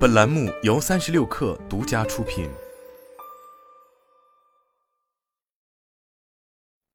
本栏目由三十六氪独家出品。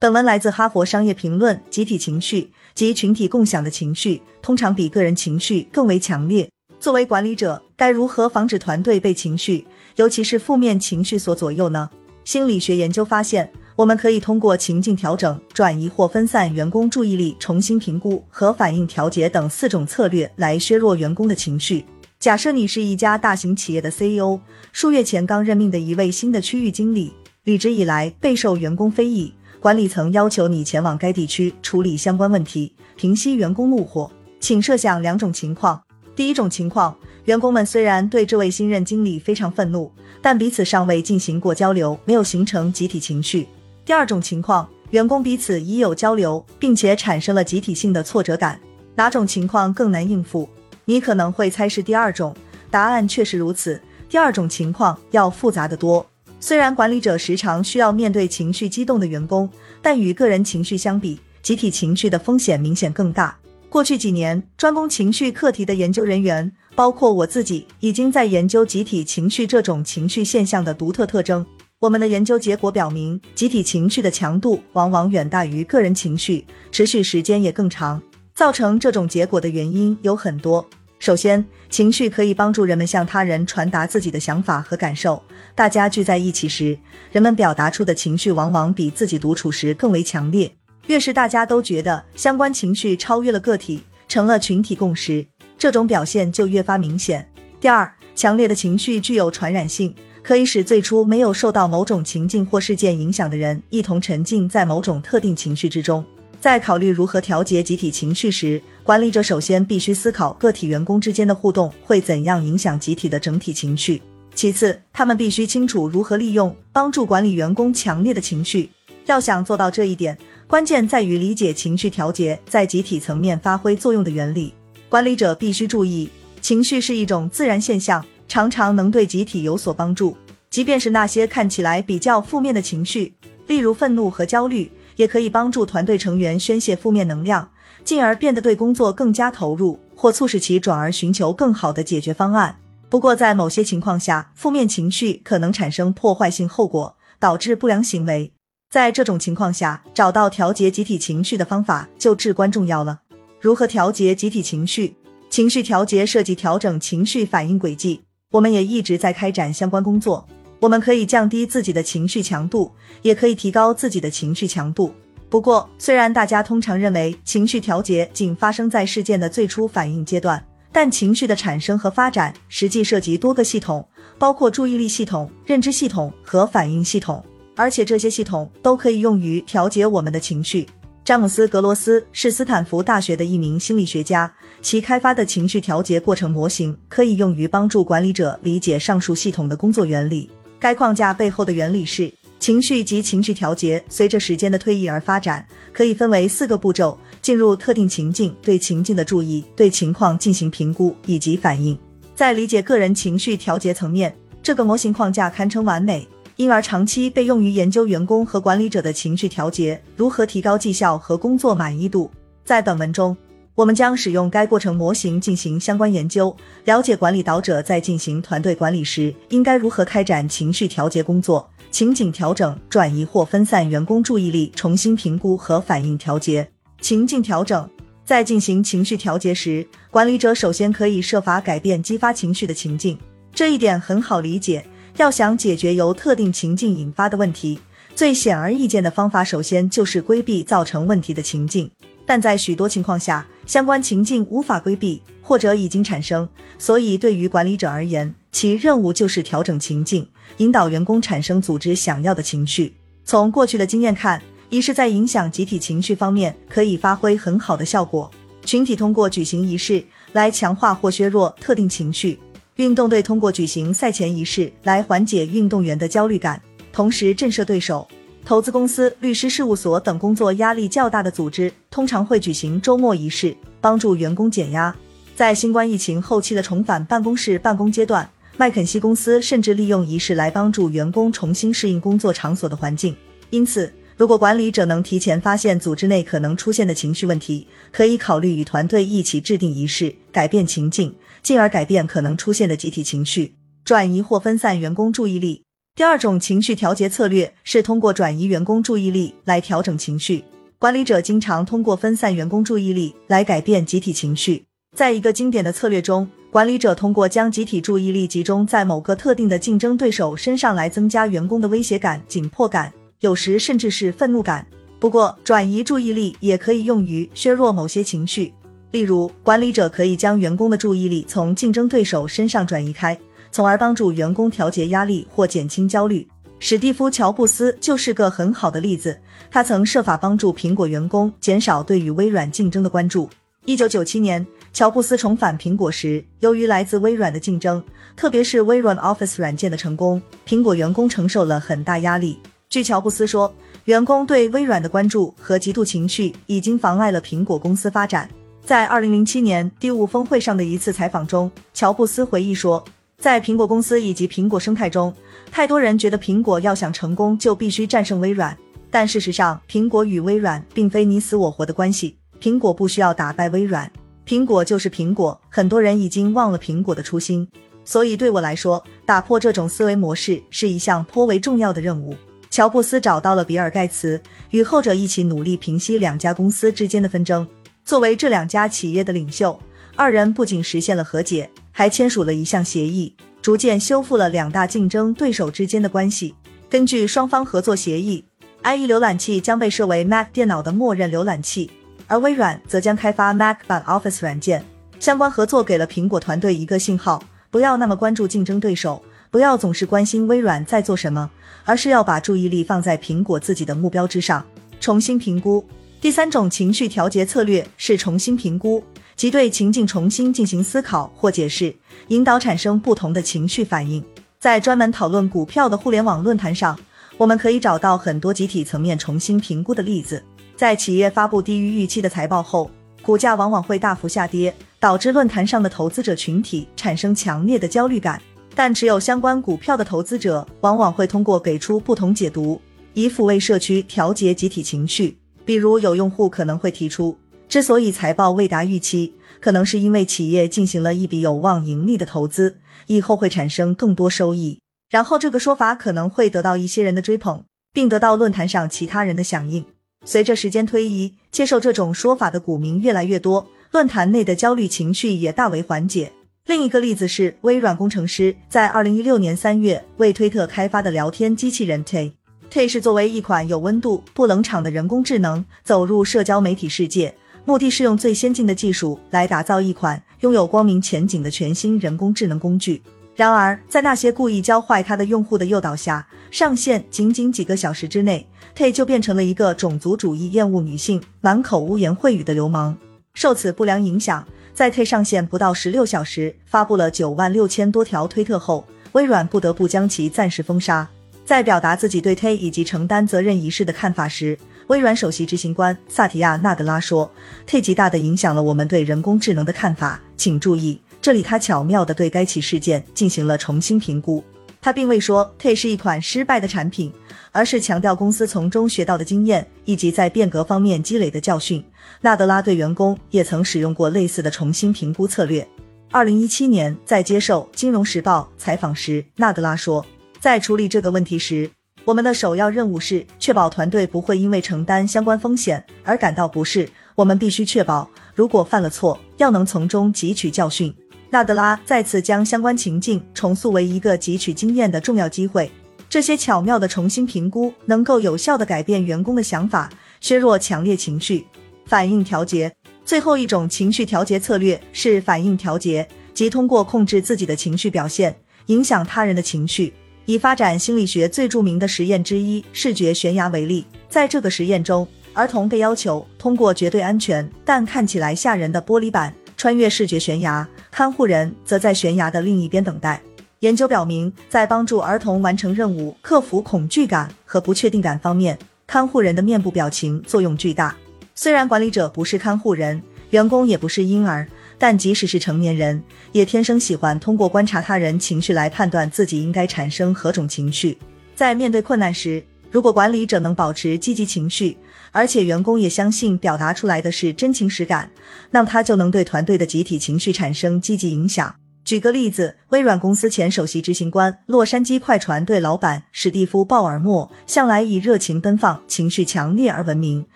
本文来自《哈佛商业评论》。集体情绪及群体共享的情绪，通常比个人情绪更为强烈。作为管理者，该如何防止团队被情绪，尤其是负面情绪所左右呢？心理学研究发现，我们可以通过情境调整、转移或分散员工注意力、重新评估和反应调节等四种策略来削弱员工的情绪。假设你是一家大型企业的 CEO，数月前刚任命的一位新的区域经理，履职以来备受员工非议，管理层要求你前往该地区处理相关问题，平息员工怒火。请设想两种情况：第一种情况，员工们虽然对这位新任经理非常愤怒，但彼此尚未进行过交流，没有形成集体情绪；第二种情况，员工彼此已有交流，并且产生了集体性的挫折感。哪种情况更难应付？你可能会猜是第二种，答案确实如此。第二种情况要复杂的多。虽然管理者时常需要面对情绪激动的员工，但与个人情绪相比，集体情绪的风险明显更大。过去几年，专攻情绪课题的研究人员，包括我自己，已经在研究集体情绪这种情绪现象的独特特征。我们的研究结果表明，集体情绪的强度往往远大于个人情绪，持续时间也更长。造成这种结果的原因有很多。首先，情绪可以帮助人们向他人传达自己的想法和感受。大家聚在一起时，人们表达出的情绪往往比自己独处时更为强烈。越是大家都觉得相关情绪超越了个体，成了群体共识，这种表现就越发明显。第二，强烈的情绪具有传染性，可以使最初没有受到某种情境或事件影响的人一同沉浸在某种特定情绪之中。在考虑如何调节集体情绪时，管理者首先必须思考个体员工之间的互动会怎样影响集体的整体情绪。其次，他们必须清楚如何利用帮助管理员工强烈的情绪。要想做到这一点，关键在于理解情绪调节在集体层面发挥作用的原理。管理者必须注意，情绪是一种自然现象，常常能对集体有所帮助。即便是那些看起来比较负面的情绪，例如愤怒和焦虑。也可以帮助团队成员宣泄负面能量，进而变得对工作更加投入，或促使其转而寻求更好的解决方案。不过，在某些情况下，负面情绪可能产生破坏性后果，导致不良行为。在这种情况下，找到调节集体情绪的方法就至关重要了。如何调节集体情绪？情绪调节涉及调整情绪反应轨迹，我们也一直在开展相关工作。我们可以降低自己的情绪强度，也可以提高自己的情绪强度。不过，虽然大家通常认为情绪调节仅发生在事件的最初反应阶段，但情绪的产生和发展实际涉及多个系统，包括注意力系统、认知系统和反应系统，而且这些系统都可以用于调节我们的情绪。詹姆斯·格罗斯是斯坦福大学的一名心理学家，其开发的情绪调节过程模型可以用于帮助管理者理解上述系统的工作原理。该框架背后的原理是，情绪及情绪调节随着时间的推移而发展，可以分为四个步骤：进入特定情境，对情境的注意，对情况进行评估以及反应。在理解个人情绪调节层面，这个模型框架堪称完美，因而长期被用于研究员工和管理者的情绪调节，如何提高绩效和工作满意度。在本文中。我们将使用该过程模型进行相关研究，了解管理导者在进行团队管理时应该如何开展情绪调节工作、情景调整、转移或分散员工注意力、重新评估和反应调节。情境调整在进行情绪调节时，管理者首先可以设法改变激发情绪的情境，这一点很好理解。要想解决由特定情境引发的问题，最显而易见的方法首先就是规避造成问题的情境。但在许多情况下，相关情境无法规避，或者已经产生，所以对于管理者而言，其任务就是调整情境，引导员工产生组织想要的情绪。从过去的经验看，仪式在影响集体情绪方面可以发挥很好的效果。群体通过举行仪式来强化或削弱特定情绪，运动队通过举行赛前仪式来缓解运动员的焦虑感，同时震慑对手。投资公司、律师事务所等工作压力较大的组织，通常会举行周末仪式，帮助员工减压。在新冠疫情后期的重返办公室办公阶段，麦肯锡公司甚至利用仪式来帮助员工重新适应工作场所的环境。因此，如果管理者能提前发现组织内可能出现的情绪问题，可以考虑与团队一起制定仪式，改变情境，进而改变可能出现的集体情绪，转移或分散员工注意力。第二种情绪调节策略是通过转移员工注意力来调整情绪。管理者经常通过分散员工注意力来改变集体情绪。在一个经典的策略中，管理者通过将集体注意力集中在某个特定的竞争对手身上来增加员工的威胁感、紧迫感。有时甚至是愤怒感。不过，转移注意力也可以用于削弱某些情绪。例如，管理者可以将员工的注意力从竞争对手身上转移开，从而帮助员工调节压力或减轻焦虑。史蒂夫·乔布斯就是个很好的例子。他曾设法帮助苹果员工减少对与微软竞争的关注。一九九七年，乔布斯重返苹果时，由于来自微软的竞争，特别是微软 Office 软件的成功，苹果员工承受了很大压力。据乔布斯说，员工对微软的关注和嫉妒情绪已经妨碍了苹果公司发展。在二零零七年第五峰会上的一次采访中，乔布斯回忆说，在苹果公司以及苹果生态中，太多人觉得苹果要想成功就必须战胜微软，但事实上，苹果与微软并非你死我活的关系。苹果不需要打败微软，苹果就是苹果。很多人已经忘了苹果的初心，所以对我来说，打破这种思维模式是一项颇为重要的任务。乔布斯找到了比尔·盖茨，与后者一起努力平息两家公司之间的纷争。作为这两家企业的领袖，二人不仅实现了和解，还签署了一项协议，逐渐修复了两大竞争对手之间的关系。根据双方合作协议，IE 浏览器将被设为 Mac 电脑的默认浏览器，而微软则将开发 Mac 版 Office 软件。相关合作给了苹果团队一个信号：不要那么关注竞争对手，不要总是关心微软在做什么。而是要把注意力放在苹果自己的目标之上，重新评估。第三种情绪调节策略是重新评估，即对情境重新进行思考或解释，引导产生不同的情绪反应。在专门讨论股票的互联网论坛上，我们可以找到很多集体层面重新评估的例子。在企业发布低于预期的财报后，股价往往会大幅下跌，导致论坛上的投资者群体产生强烈的焦虑感。但持有相关股票的投资者往往会通过给出不同解读，以抚慰社区、调节集体情绪。比如，有用户可能会提出，之所以财报未达预期，可能是因为企业进行了一笔有望盈利的投资，以后会产生更多收益。然后，这个说法可能会得到一些人的追捧，并得到论坛上其他人的响应。随着时间推移，接受这种说法的股民越来越多，论坛内的焦虑情绪也大为缓解。另一个例子是，微软工程师在二零一六年三月为推特开发的聊天机器人 Tay。Tay 是作为一款有温度、不冷场的人工智能走入社交媒体世界，目的是用最先进的技术来打造一款拥有光明前景的全新人工智能工具。然而，在那些故意教坏它的用户的诱导下，上线仅仅几个小时之内，T 就变成了一个种族主义、厌恶女性、满口污言秽语的流氓。受此不良影响。在 T 上线不到十六小时，发布了九万六千多条推特后，微软不得不将其暂时封杀。在表达自己对 T 以及承担责任一事的看法时，微软首席执行官萨提亚·纳德拉说：“K 极大地影响了我们对人工智能的看法。请注意，这里他巧妙地对该起事件进行了重新评估。他并未说 T 是一款失败的产品。”而是强调公司从中学到的经验以及在变革方面积累的教训。纳德拉对员工也曾使用过类似的重新评估策略。二零一七年，在接受《金融时报》采访时，纳德拉说：“在处理这个问题时，我们的首要任务是确保团队不会因为承担相关风险而感到不适。我们必须确保，如果犯了错，要能从中汲取教训。”纳德拉再次将相关情境重塑为一个汲取经验的重要机会。这些巧妙的重新评估能够有效的改变员工的想法，削弱强烈情绪反应调节。最后一种情绪调节策略是反应调节，即通过控制自己的情绪表现，影响他人的情绪。以发展心理学最著名的实验之一——视觉悬崖为例，在这个实验中，儿童被要求通过绝对安全但看起来吓人的玻璃板穿越视觉悬崖，看护人则在悬崖的另一边等待。研究表明，在帮助儿童完成任务、克服恐惧感和不确定感方面，看护人的面部表情作用巨大。虽然管理者不是看护人，员工也不是婴儿，但即使是成年人，也天生喜欢通过观察他人情绪来判断自己应该产生何种情绪。在面对困难时，如果管理者能保持积极情绪，而且员工也相信表达出来的是真情实感，那么他就能对团队的集体情绪产生积极影响。举个例子，微软公司前首席执行官、洛杉矶快船队老板史蒂夫·鲍尔默向来以热情奔放、情绪强烈而闻名，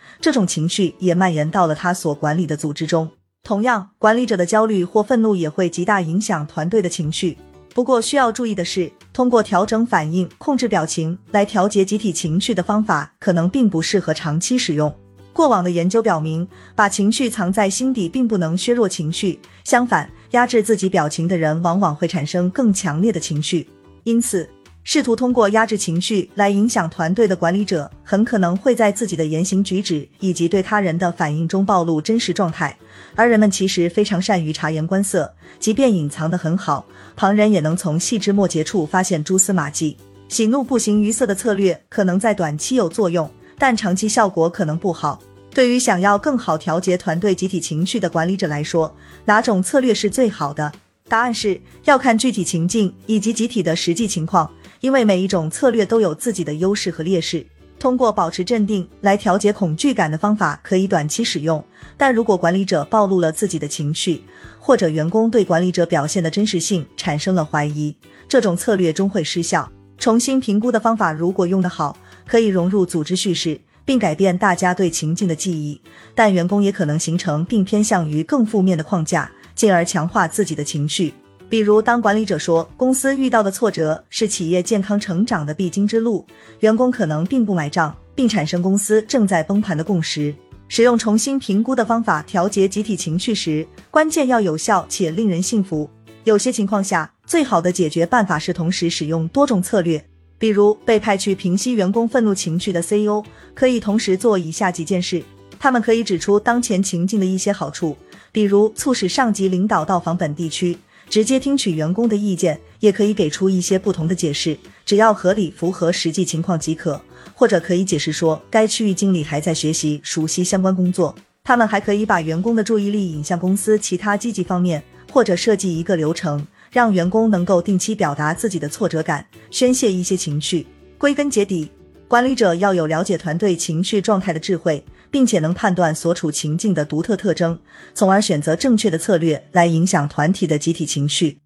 这种情绪也蔓延到了他所管理的组织中。同样，管理者的焦虑或愤怒也会极大影响团队的情绪。不过，需要注意的是，通过调整反应、控制表情来调节集体情绪的方法，可能并不适合长期使用。过往的研究表明，把情绪藏在心底并不能削弱情绪，相反，压制自己表情的人往往会产生更强烈的情绪。因此，试图通过压制情绪来影响团队的管理者，很可能会在自己的言行举止以及对他人的反应中暴露真实状态。而人们其实非常善于察言观色，即便隐藏得很好，旁人也能从细枝末节处发现蛛丝马迹。喜怒不形于色的策略可能在短期有作用，但长期效果可能不好。对于想要更好调节团队集体情绪的管理者来说，哪种策略是最好的？答案是要看具体情境以及集体的实际情况。因为每一种策略都有自己的优势和劣势，通过保持镇定来调节恐惧感的方法可以短期使用，但如果管理者暴露了自己的情绪，或者员工对管理者表现的真实性产生了怀疑，这种策略终会失效。重新评估的方法如果用得好，可以融入组织叙事，并改变大家对情境的记忆，但员工也可能形成并偏向于更负面的框架，进而强化自己的情绪。比如，当管理者说公司遇到的挫折是企业健康成长的必经之路，员工可能并不买账，并产生公司正在崩盘的共识。使用重新评估的方法调节集体情绪时，关键要有效且令人信服。有些情况下，最好的解决办法是同时使用多种策略。比如，被派去平息员工愤怒情绪的 CEO 可以同时做以下几件事：他们可以指出当前情境的一些好处，比如促使上级领导到访本地区。直接听取员工的意见，也可以给出一些不同的解释，只要合理符合实际情况即可。或者可以解释说，该区域经理还在学习熟悉相关工作。他们还可以把员工的注意力引向公司其他积极方面，或者设计一个流程，让员工能够定期表达自己的挫折感，宣泄一些情绪。归根结底，管理者要有了解团队情绪状态的智慧。并且能判断所处情境的独特特征，从而选择正确的策略来影响团体的集体情绪。